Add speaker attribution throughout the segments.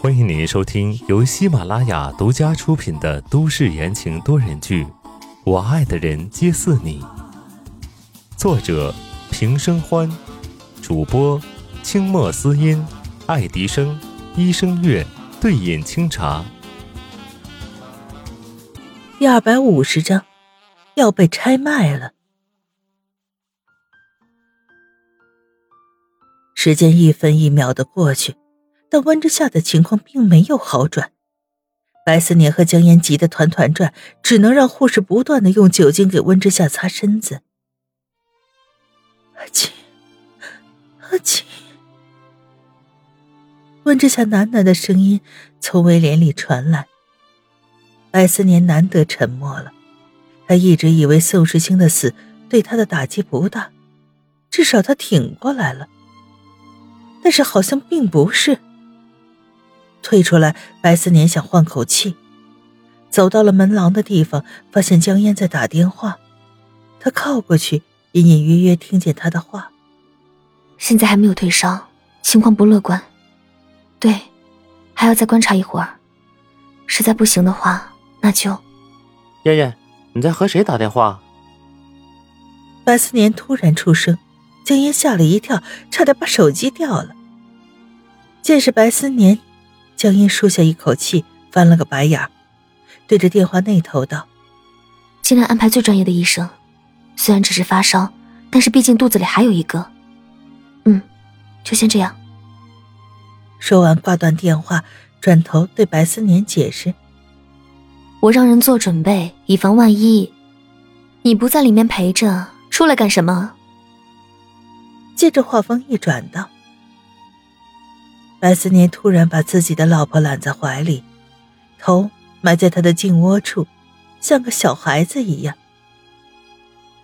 Speaker 1: 欢迎您收听由喜马拉雅独家出品的都市言情多人剧《我爱的人皆似你》，作者平生欢，主播清墨思音、爱迪生、一生月、对饮清茶。
Speaker 2: 第二百五十章，要被拆卖了。时间一分一秒的过去，但温之夏的情况并没有好转。白思年和江烟急得团团转，只能让护士不断的用酒精给温之夏擦身子。阿青，阿青，温之夏喃喃的声音从威廉里传来。白思年难得沉默了，他一直以为宋时清的死对他的打击不大，至少他挺过来了。但是好像并不是。退出来，白思年想换口气，走到了门廊的地方，发现江烟在打电话。他靠过去，隐隐约约听见他的话：“
Speaker 3: 现在还没有退烧，情况不乐观。对，还要再观察一会儿。实在不行的话，那就……
Speaker 4: 燕燕，你在和谁打电话？”
Speaker 2: 白思年突然出声。江烟吓了一跳，差点把手机掉了。见是白思年，江烟舒下一口气，翻了个白眼，对着电话那头道：“
Speaker 3: 尽量安排最专业的医生。虽然只是发烧，但是毕竟肚子里还有一个。嗯，就先这样。”
Speaker 2: 说完挂断电话，转头对白思年解释：“
Speaker 3: 我让人做准备，以防万一。你不在里面陪着，出来干什么？”
Speaker 2: 接着话锋一转道：“白思年突然把自己的老婆揽在怀里，头埋在他的颈窝处，像个小孩子一样。”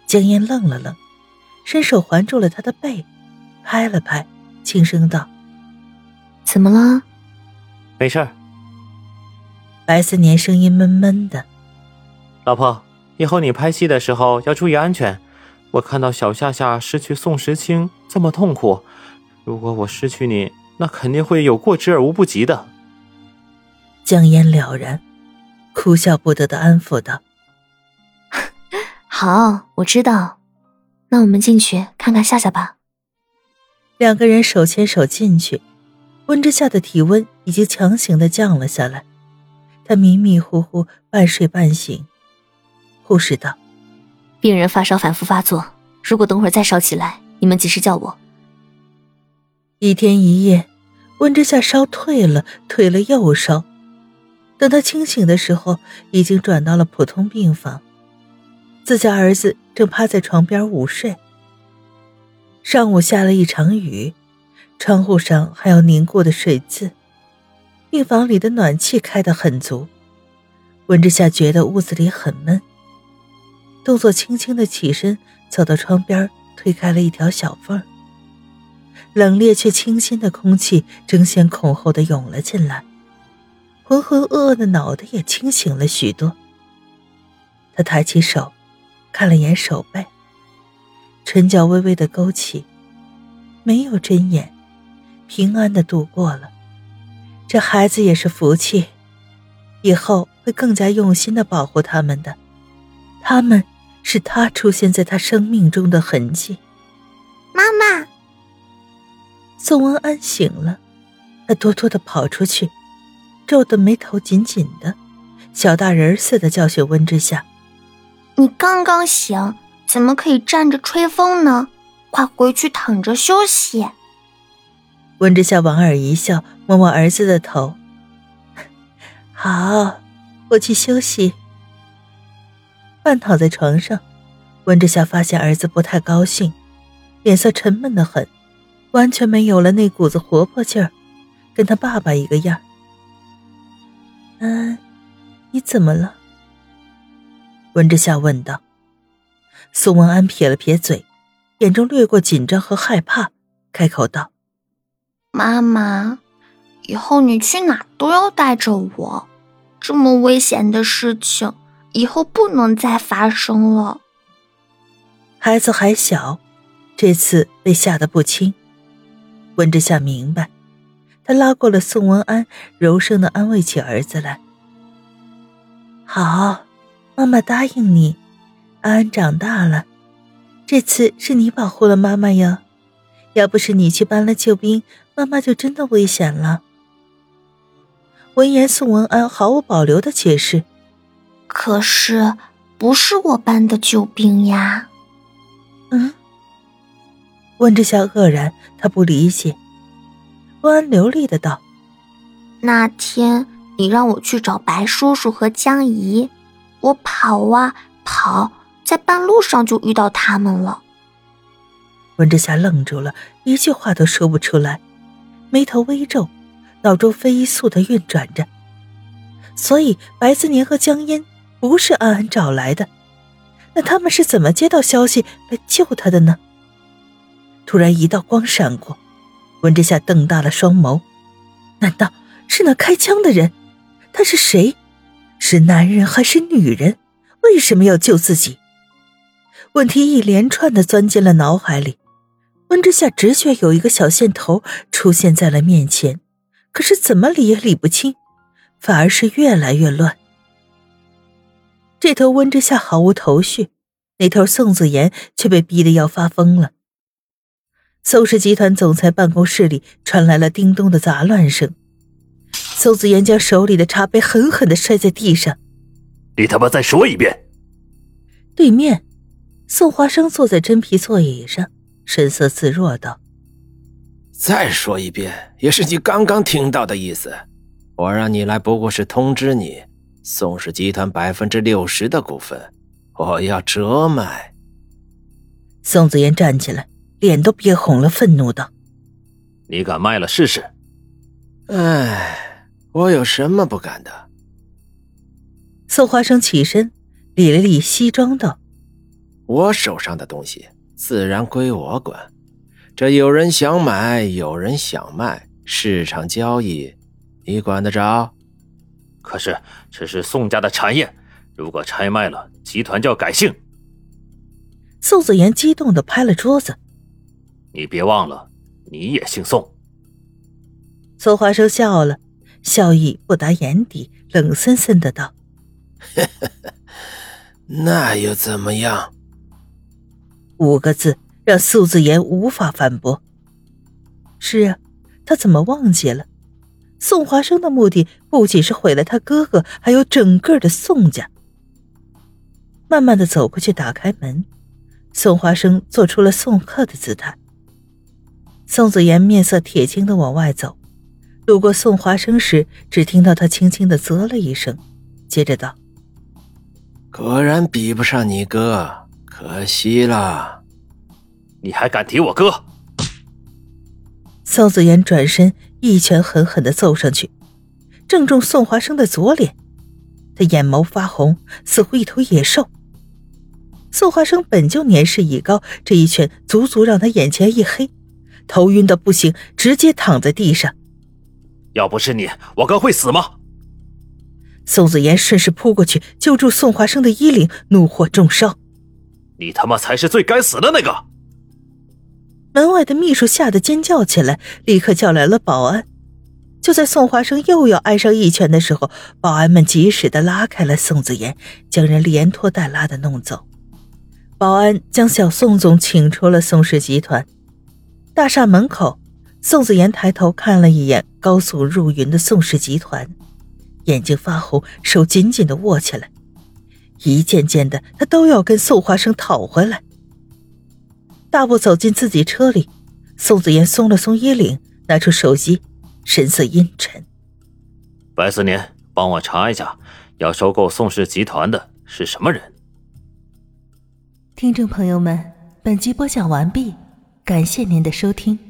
Speaker 2: 江烟愣了愣，伸手环住了他的背，拍了拍，轻声道：“
Speaker 3: 怎么了？”“
Speaker 4: 没事儿。”
Speaker 2: 白思年声音闷闷的：“
Speaker 4: 老婆，以后你拍戏的时候要注意安全。”我看到小夏夏失去宋时清这么痛苦，如果我失去你，那肯定会有过之而无不及的。
Speaker 2: 江烟了然，哭笑不得的安抚道：“
Speaker 3: 好，我知道。那我们进去看看夏夏吧。”
Speaker 2: 两个人手牵手进去，温之夏的体温已经强行的降了下来，他迷迷糊糊，半睡半醒。护士道。
Speaker 3: 病人发烧反复发作，如果等会儿再烧起来，你们及时叫我。
Speaker 2: 一天一夜，温之夏烧退了，退了又烧，等他清醒的时候，已经转到了普通病房。自家儿子正趴在床边午睡。上午下了一场雨，窗户上还有凝固的水渍，病房里的暖气开得很足，温之夏觉得屋子里很闷。动作轻轻的起身，走到窗边，推开了一条小缝。冷冽却清新的空气争先恐后的涌了进来，浑浑噩噩的脑袋也清醒了许多。他抬起手，看了眼手背，唇角微微的勾起，没有睁眼，平安的度过了。这孩子也是福气，以后会更加用心的保护他们的，他们。是他出现在他生命中的痕迹。宋文安醒了，他哆哆的跑出去，皱的眉头紧紧的，小大人似的教训温之夏：“
Speaker 5: 你刚刚醒，怎么可以站着吹风呢？快回去躺着休息。”
Speaker 2: 温之夏莞尔一笑，摸摸儿子的头：“好，我去休息。”半躺在床上，温之夏发现儿子不太高兴，脸色沉闷的很，完全没有了那股子活泼劲儿，跟他爸爸一个样。嗯，你怎么了？温之夏问道。苏文安撇了撇嘴，眼中掠过紧张和害怕，开口道：“
Speaker 5: 妈妈，以后你去哪都要带着我，这么危险的事情。”以后不能再发生了。
Speaker 2: 孩子还小，这次被吓得不轻。温之夏明白，他他拉过了宋文安，柔声的安慰起儿子来：“好，妈妈答应你，安安长大了，这次是你保护了妈妈哟。要不是你去搬了救兵，妈妈就真的危险了。”闻言，宋文安毫无保留的解释：“
Speaker 5: 可是不是我搬的救兵呀。”
Speaker 2: 嗯。温之夏愕然，他不理解。温安流利的道：“
Speaker 5: 那天你让我去找白叔叔和江姨，我跑啊跑，在半路上就遇到他们了。”
Speaker 2: 温之夏愣住了，一句话都说不出来，眉头微皱，脑中飞速的运转着。所以白思年和江烟不是安安找来的，那他们是怎么接到消息来救他的呢？突然，一道光闪过，温之夏瞪大了双眸。难道是那开枪的人？他是谁？是男人还是女人？为什么要救自己？问题一连串的钻进了脑海里。温之夏直觉有一个小线头出现在了面前，可是怎么理也理不清，反而是越来越乱。这头温之夏毫无头绪，那头宋子言却被逼得要发疯了。宋氏集团总裁办公室里传来了叮咚的杂乱声。宋子言将手里的茶杯狠狠的摔在地上。
Speaker 1: 你他妈再说一遍！
Speaker 2: 对面，宋华生坐在真皮座椅上，神色自若道：“
Speaker 6: 再说一遍，也是你刚刚听到的意思。我让你来，不过是通知你，宋氏集团百分之六十的股份，我要折卖。”
Speaker 2: 宋子言站起来。脸都憋红了，愤怒道：“
Speaker 1: 你敢卖了试试？”
Speaker 6: 哎，我有什么不敢的？
Speaker 2: 宋华生起身，理了理西装，道：“
Speaker 6: 我手上的东西自然归我管。这有人想买，有人想卖，市场交易，你管得着？
Speaker 1: 可是这是宋家的产业，如果拆卖了，集团就要改姓。”
Speaker 2: 宋子言激动的拍了桌子。
Speaker 1: 你别忘了，你也姓宋。
Speaker 2: 宋华生笑了，笑意不达眼底，冷森森的道：“
Speaker 6: 那又怎么样？”
Speaker 2: 五个字让苏子言无法反驳。是啊，他怎么忘记了？宋华生的目的不仅是毁了他哥哥，还有整个的宋家。慢慢的走过去，打开门，宋华生做出了送客的姿态。宋子言面色铁青的往外走，路过宋华生时，只听到他轻轻的啧了一声，接着道：“
Speaker 6: 果然比不上你哥，可惜了。
Speaker 1: 你还敢提我哥？”
Speaker 2: 宋子言转身一拳狠狠的揍上去，正中宋华生的左脸，他眼眸发红，似乎一头野兽。宋华生本就年事已高，这一拳足足让他眼前一黑。头晕的不行，直接躺在地上。
Speaker 1: 要不是你，我哥会死吗？
Speaker 2: 宋子言顺势扑过去，揪住宋华生的衣领，怒火中烧：“
Speaker 1: 你他妈才是最该死的那个！”
Speaker 2: 门外的秘书吓得尖叫起来，立刻叫来了保安。就在宋华生又要挨上一拳的时候，保安们及时的拉开了宋子言，将人连拖带拉的弄走。保安将小宋总请出了宋氏集团。大厦门口，宋子妍抬头看了一眼高速入云的宋氏集团，眼睛发红，手紧紧的握起来。一件件的，他都要跟宋华生讨回来。大步走进自己车里，宋子妍松了松衣领，拿出手机，神色阴沉：“
Speaker 1: 白思年，帮我查一下，要收购宋氏集团的是什么人？”
Speaker 2: 听众朋友们，本集播讲完毕。感谢您的收听。